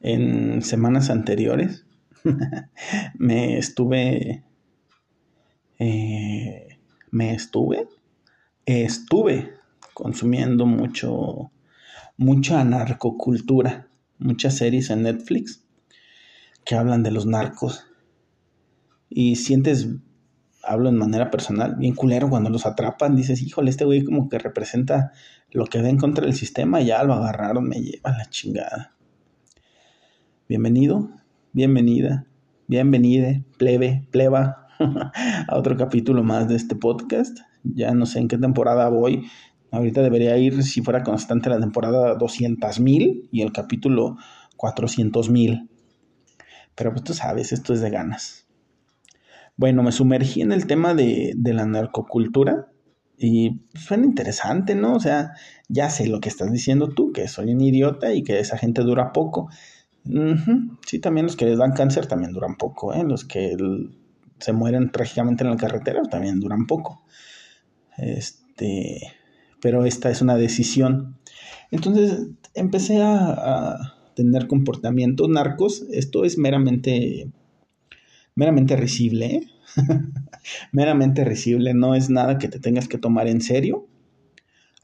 en semanas anteriores me estuve... Eh, me estuve... Estuve consumiendo mucho... Mucha narcocultura. Muchas series en Netflix que hablan de los narcos. Y sientes hablo en manera personal, bien culero cuando los atrapan, dices, híjole, este güey como que representa lo que ven contra el sistema, ya lo agarraron, me lleva la chingada. Bienvenido, bienvenida, bienvenide, plebe, pleba, a otro capítulo más de este podcast. Ya no sé en qué temporada voy. Ahorita debería ir, si fuera constante, la temporada 200.000 y el capítulo 400.000. Pero pues tú sabes, esto es de ganas. Bueno, me sumergí en el tema de, la narcocultura y suena interesante, ¿no? O sea, ya sé lo que estás diciendo tú, que soy un idiota y que esa gente dura poco. Sí, también los que les dan cáncer también duran poco, ¿eh? Los que se mueren trágicamente en la carretera también duran poco. Este, pero esta es una decisión. Entonces empecé a, a tener comportamientos narcos. Esto es meramente meramente risible, ¿eh? meramente risible, no es nada que te tengas que tomar en serio,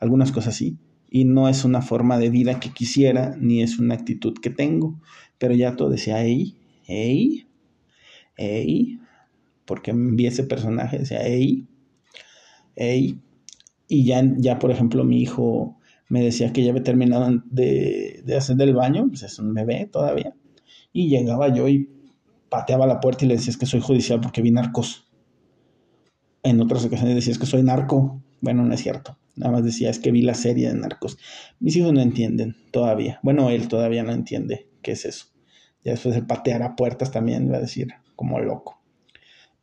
algunas cosas sí, y no es una forma de vida que quisiera, ni es una actitud que tengo, pero ya todo decía, ey, ey, ey, porque envié ese personaje, decía, ey, ey, y ya, ya por ejemplo mi hijo me decía que ya había terminado de, de hacer del baño, pues es un bebé todavía, y llegaba yo y pateaba la puerta y le decías que soy judicial porque vi narcos. En otras ocasiones decías que soy narco. Bueno, no es cierto. Nada más decía es que vi la serie de narcos. Mis hijos no entienden todavía. Bueno, él todavía no entiende qué es eso. Ya después de patear a puertas también iba a decir como loco.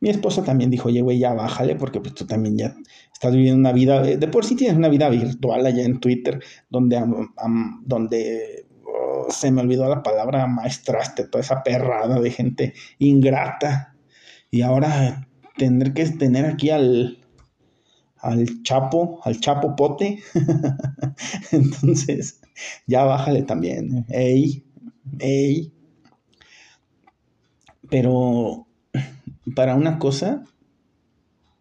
Mi esposa también dijo, oye, güey, ya bájale, porque pues tú también ya estás viviendo una vida, de por sí tienes una vida virtual allá en Twitter, donde, donde se me olvidó la palabra maestraste, toda esa perrada de gente ingrata. Y ahora tener que tener aquí al, al Chapo, al Chapo Pote. Entonces, ya bájale también. Ey, ey. Pero para una cosa,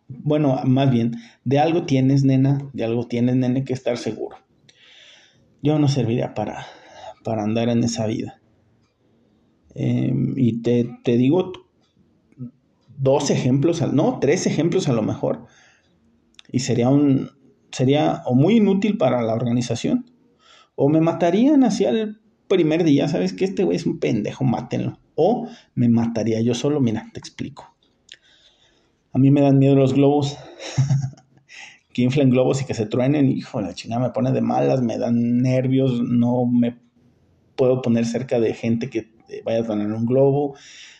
bueno, más bien, de algo tienes, nena, de algo tienes, nene, que estar seguro. Yo no serviría para, para andar en esa vida. Em, y te, digo dos ejemplos, no, tres ejemplos a lo mejor. Y sería un, sería o muy inútil para la organización, o me matarían hacia el primer día, ¿sabes que Este güey es un pendejo, mátenlo. O me mataría yo solo, mira, te explico. A mí me dan miedo los globos. que inflen globos y que se truenen, hijo, la chingada me pone de malas, me dan nervios, no me puedo poner cerca de gente que vaya a tener un globo.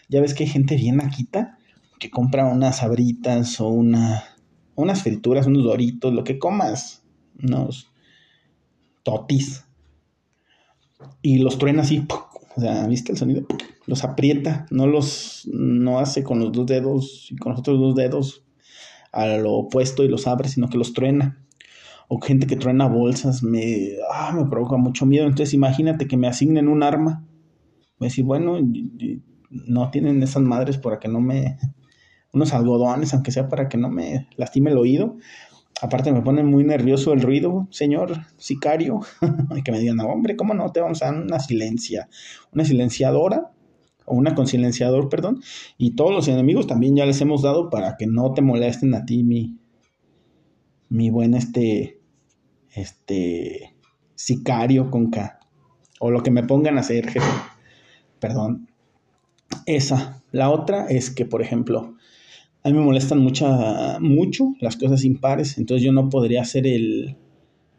Ya ves que hay gente bien naquita que compra unas abritas o una, unas frituras, unos doritos, lo que comas, unos totis. Y los truena así, o sea, ¿viste el sonido? Los aprieta, no los, no hace con los dos dedos y con los otros dos dedos a lo opuesto y los abre, sino que los truena o gente que truena bolsas, me, ah, me provoca mucho miedo. Entonces imagínate que me asignen un arma. Voy a decir, bueno, no tienen esas madres para que no me... unos algodones, aunque sea para que no me lastime el oído. Aparte me pone muy nervioso el ruido, señor sicario. que me digan, hombre, ¿cómo no te vamos a dar una silencia? Una silenciadora o una con silenciador, perdón. Y todos los enemigos también ya les hemos dado para que no te molesten a ti, mi, mi buen este este, sicario con K, o lo que me pongan a hacer, jefe. Perdón. Esa. La otra es que, por ejemplo, a mí me molestan mucha, mucho las cosas impares, entonces yo no podría hacer el,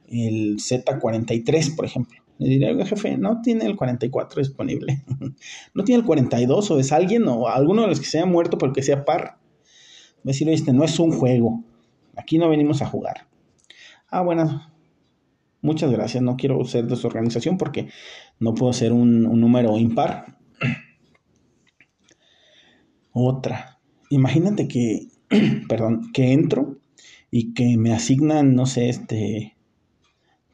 el Z43, por ejemplo. Le diría, jefe, no tiene el 44 disponible. no tiene el 42 o es alguien o alguno de los que se haya muerto porque sea par. Voy a decir, este no es un juego. Aquí no venimos a jugar. Ah, bueno, Muchas gracias, no quiero ser de su organización porque no puedo ser un, número impar. Otra. Imagínate que, perdón, que entro y que me asignan, no sé, este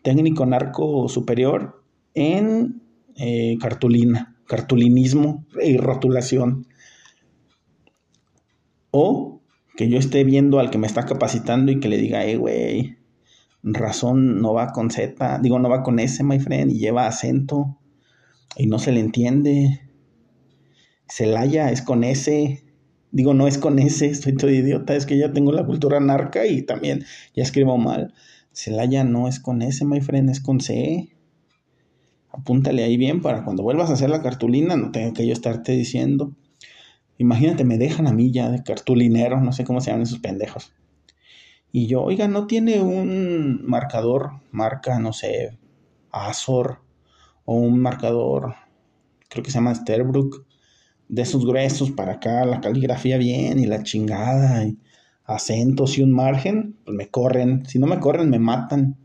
técnico narco superior en eh, cartulina. cartulinismo y rotulación. O que yo esté viendo al que me está capacitando y que le diga, eh, güey, razón no va con Z, digo, no va con S, my friend, y lleva acento y no se le entiende. Celaya es con S, digo, no es con S, estoy todo idiota, es que ya tengo la cultura narca y también ya escribo mal. Celaya no es con S, my friend, es con C. Apúntale ahí bien para cuando vuelvas a hacer la cartulina no tenga que yo estarte diciendo. Imagínate, me dejan a mí ya de cartulinero, no sé cómo se llaman esos pendejos. Y yo, oiga, ¿no tiene un marcador, marca, no sé, Azor, o un marcador, creo que se llama Sterbrook, de esos gruesos para acá, la caligrafía bien y la chingada, y acentos y un margen, pues me corren. Si no me corren, me matan.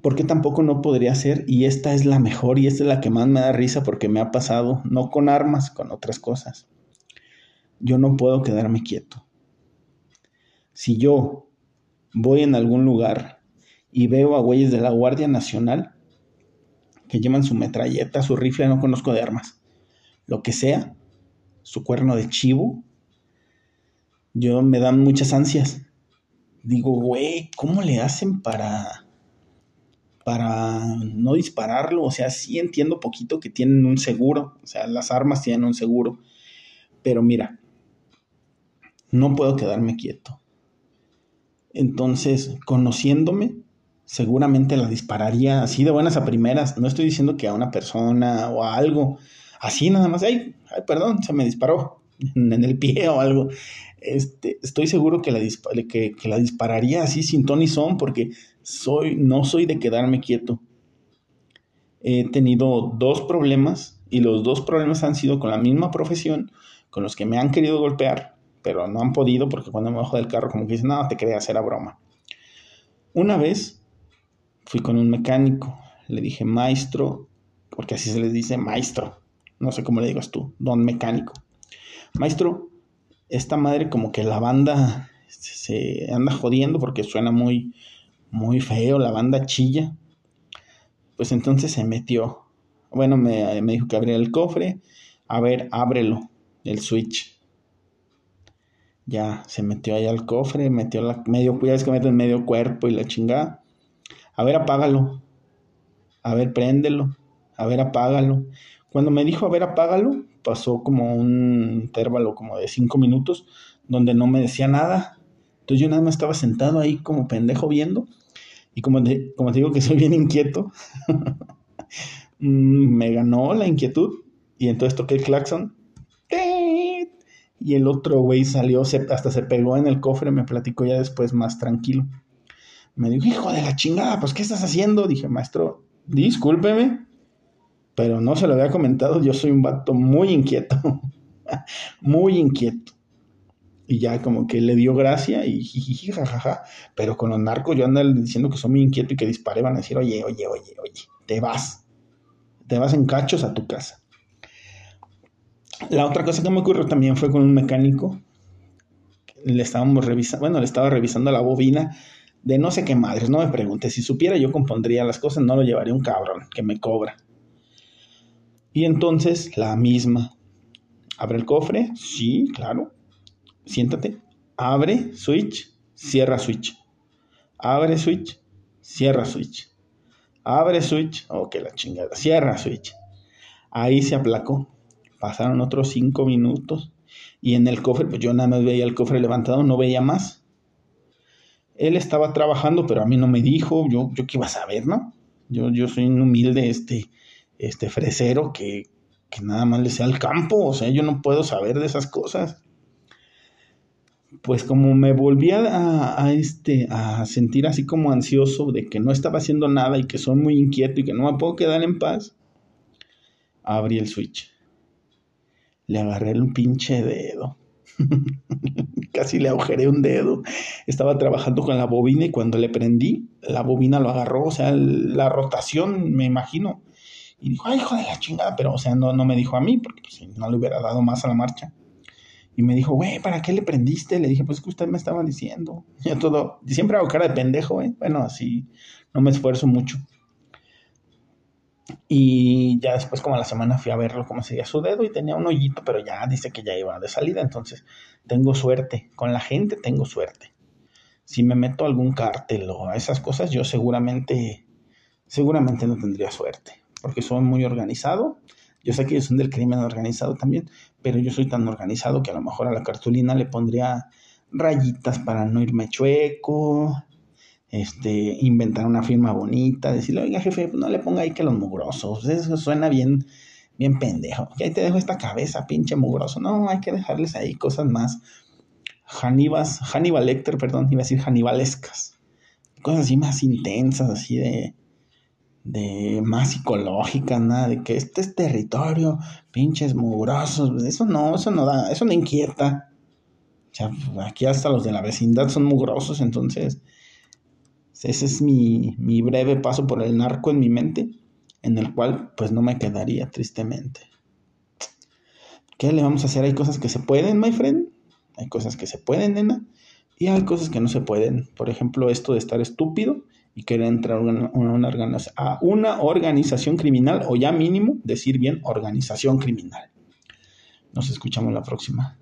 Porque tampoco no podría ser, y esta es la mejor y esta es la que más me da risa porque me ha pasado, no con armas, con otras cosas. Yo no puedo quedarme quieto. Si yo voy en algún lugar y veo a güeyes de la Guardia Nacional que llevan su metralleta, su rifle, no conozco de armas, lo que sea, su cuerno de chivo, yo me dan muchas ansias. Digo, güey, ¿cómo le hacen para para no dispararlo? O sea, sí entiendo poquito que tienen un seguro, o sea, las armas tienen un seguro, pero mira, no puedo quedarme quieto. Entonces, conociéndome, seguramente la dispararía así de buenas a primeras. No estoy diciendo que a una persona o a algo, así nada más, ay, ay perdón, se me disparó en el pie o algo. Este, estoy seguro que la, que, que la dispararía así sin ton y son porque soy, no soy de quedarme quieto. He tenido dos problemas y los dos problemas han sido con la misma profesión, con los que me han querido golpear, pero no han podido porque cuando me bajo del carro como que dicen, no, te creas, era broma. Una vez fui con un mecánico, le dije, maestro, porque así se les dice maestro, no sé cómo le digas tú, don mecánico. Maestro, esta madre como que la banda se anda jodiendo porque suena muy, muy feo, la banda chilla. Pues entonces se metió. Bueno, me, me dijo que abriera el cofre. A ver, ábrelo, el switch. Ya se metió ahí al cofre, metió la medio, ya es que mete medio cuerpo y la chingada. A ver, apágalo. A ver, préndelo. A ver, apágalo. Cuando me dijo, a ver, apágalo, pasó como un intervalo como de cinco minutos donde no me decía nada. Entonces yo nada más estaba sentado ahí como pendejo viendo. Y como te, como te digo que soy bien inquieto, mm, me ganó la inquietud. Y entonces toqué el claxon. Y el otro güey salió, hasta se pegó en el cofre, me platicó ya después más tranquilo. Me dijo, hijo de la chingada, pues ¿qué estás haciendo? Dije, maestro, discúlpeme, pero no se lo había comentado, yo soy un vato muy inquieto, muy inquieto. Y ya como que le dio gracia y jiji, jajaja. Pero con los narcos yo ando diciendo que soy muy inquieto y que disparé, van a decir, oye, oye, oye, oye, te vas. Te vas en cachos a tu casa. La otra cosa que me ocurrió también fue con un mecánico. Le estábamos revisando, bueno, le estaba revisando la bobina de no sé qué madres, no me pregunte. Si supiera yo compondría las cosas, no lo llevaría un cabrón que me cobra. Y entonces la misma. Abre el cofre, sí, claro. Siéntate. Abre switch, cierra switch. Abre switch, cierra switch. Abre switch, ok, la chingada. Cierra switch. Ahí se aplacó. Pasaron otros cinco minutos. Y en el cofre, pues yo nada más veía el cofre levantado, no veía más. Él estaba trabajando, pero a mí no me dijo. Yo, yo qué iba a saber, ¿no? Yo, yo soy un humilde, este, este fresero que, que nada más le sea al campo, o sea, yo no puedo saber de esas cosas. Pues como me volvía a, a, este, a sentir así como ansioso de que no estaba haciendo nada y que soy muy inquieto y que no me puedo quedar en paz, abrí el switch. Le agarré un pinche dedo. Casi le agujeré un dedo. Estaba trabajando con la bobina y cuando le prendí, la bobina lo agarró. O sea, la rotación, me imagino, y dijo, ay, hijo de la chingada, pero, o sea, no, no me dijo a mí, porque pues, no le hubiera dado más a la marcha. Y me dijo, güey, ¿para qué le prendiste? Le dije, pues que usted me estaba diciendo. Yo todo, siempre hago cara de pendejo, ¿eh? Bueno, así no me esfuerzo mucho. Y ya después, como a la semana, fui a verlo cómo seguía su dedo y tenía un hoyito, pero ya dice que ya iba de salida. Entonces, tengo suerte. Con la gente tengo suerte. Si me meto a algún cártel o a esas cosas, yo seguramente, seguramente no tendría suerte. Porque soy muy organizado. Yo sé que ellos son del crimen organizado también, pero yo soy tan organizado que a lo mejor a la cartulina le pondría rayitas para no irme chueco, este, inventar una firma bonita, decirle, oiga jefe, no le ponga ahí que los mugrosos, eso suena bien, bien pendejo, ahí te dejo esta cabeza, pinche mugroso, no, hay que dejarles ahí cosas más Hannibas, Hannibal Lecter, perdón, iba a decir Hannibalescas, cosas así más intensas, así de, de más psicológicas, nada, de que este es territorio, pinches mugrosos, eso no, eso no da, eso no inquieta. O sea, aquí hasta los de la vecindad son mugrosos, entonces ese es mi, breve paso por el narco en mi mente, en el cual pues no me quedaría tristemente. ¿Qué le vamos a hacer? Hay cosas que se pueden, my friend. Hay cosas que se pueden, nena. Y hay cosas que no se pueden. Por ejemplo, esto de estar estúpido y querer entrar a una, a una organización criminal o ya mínimo decir bien organización criminal. Nos escuchamos la próxima.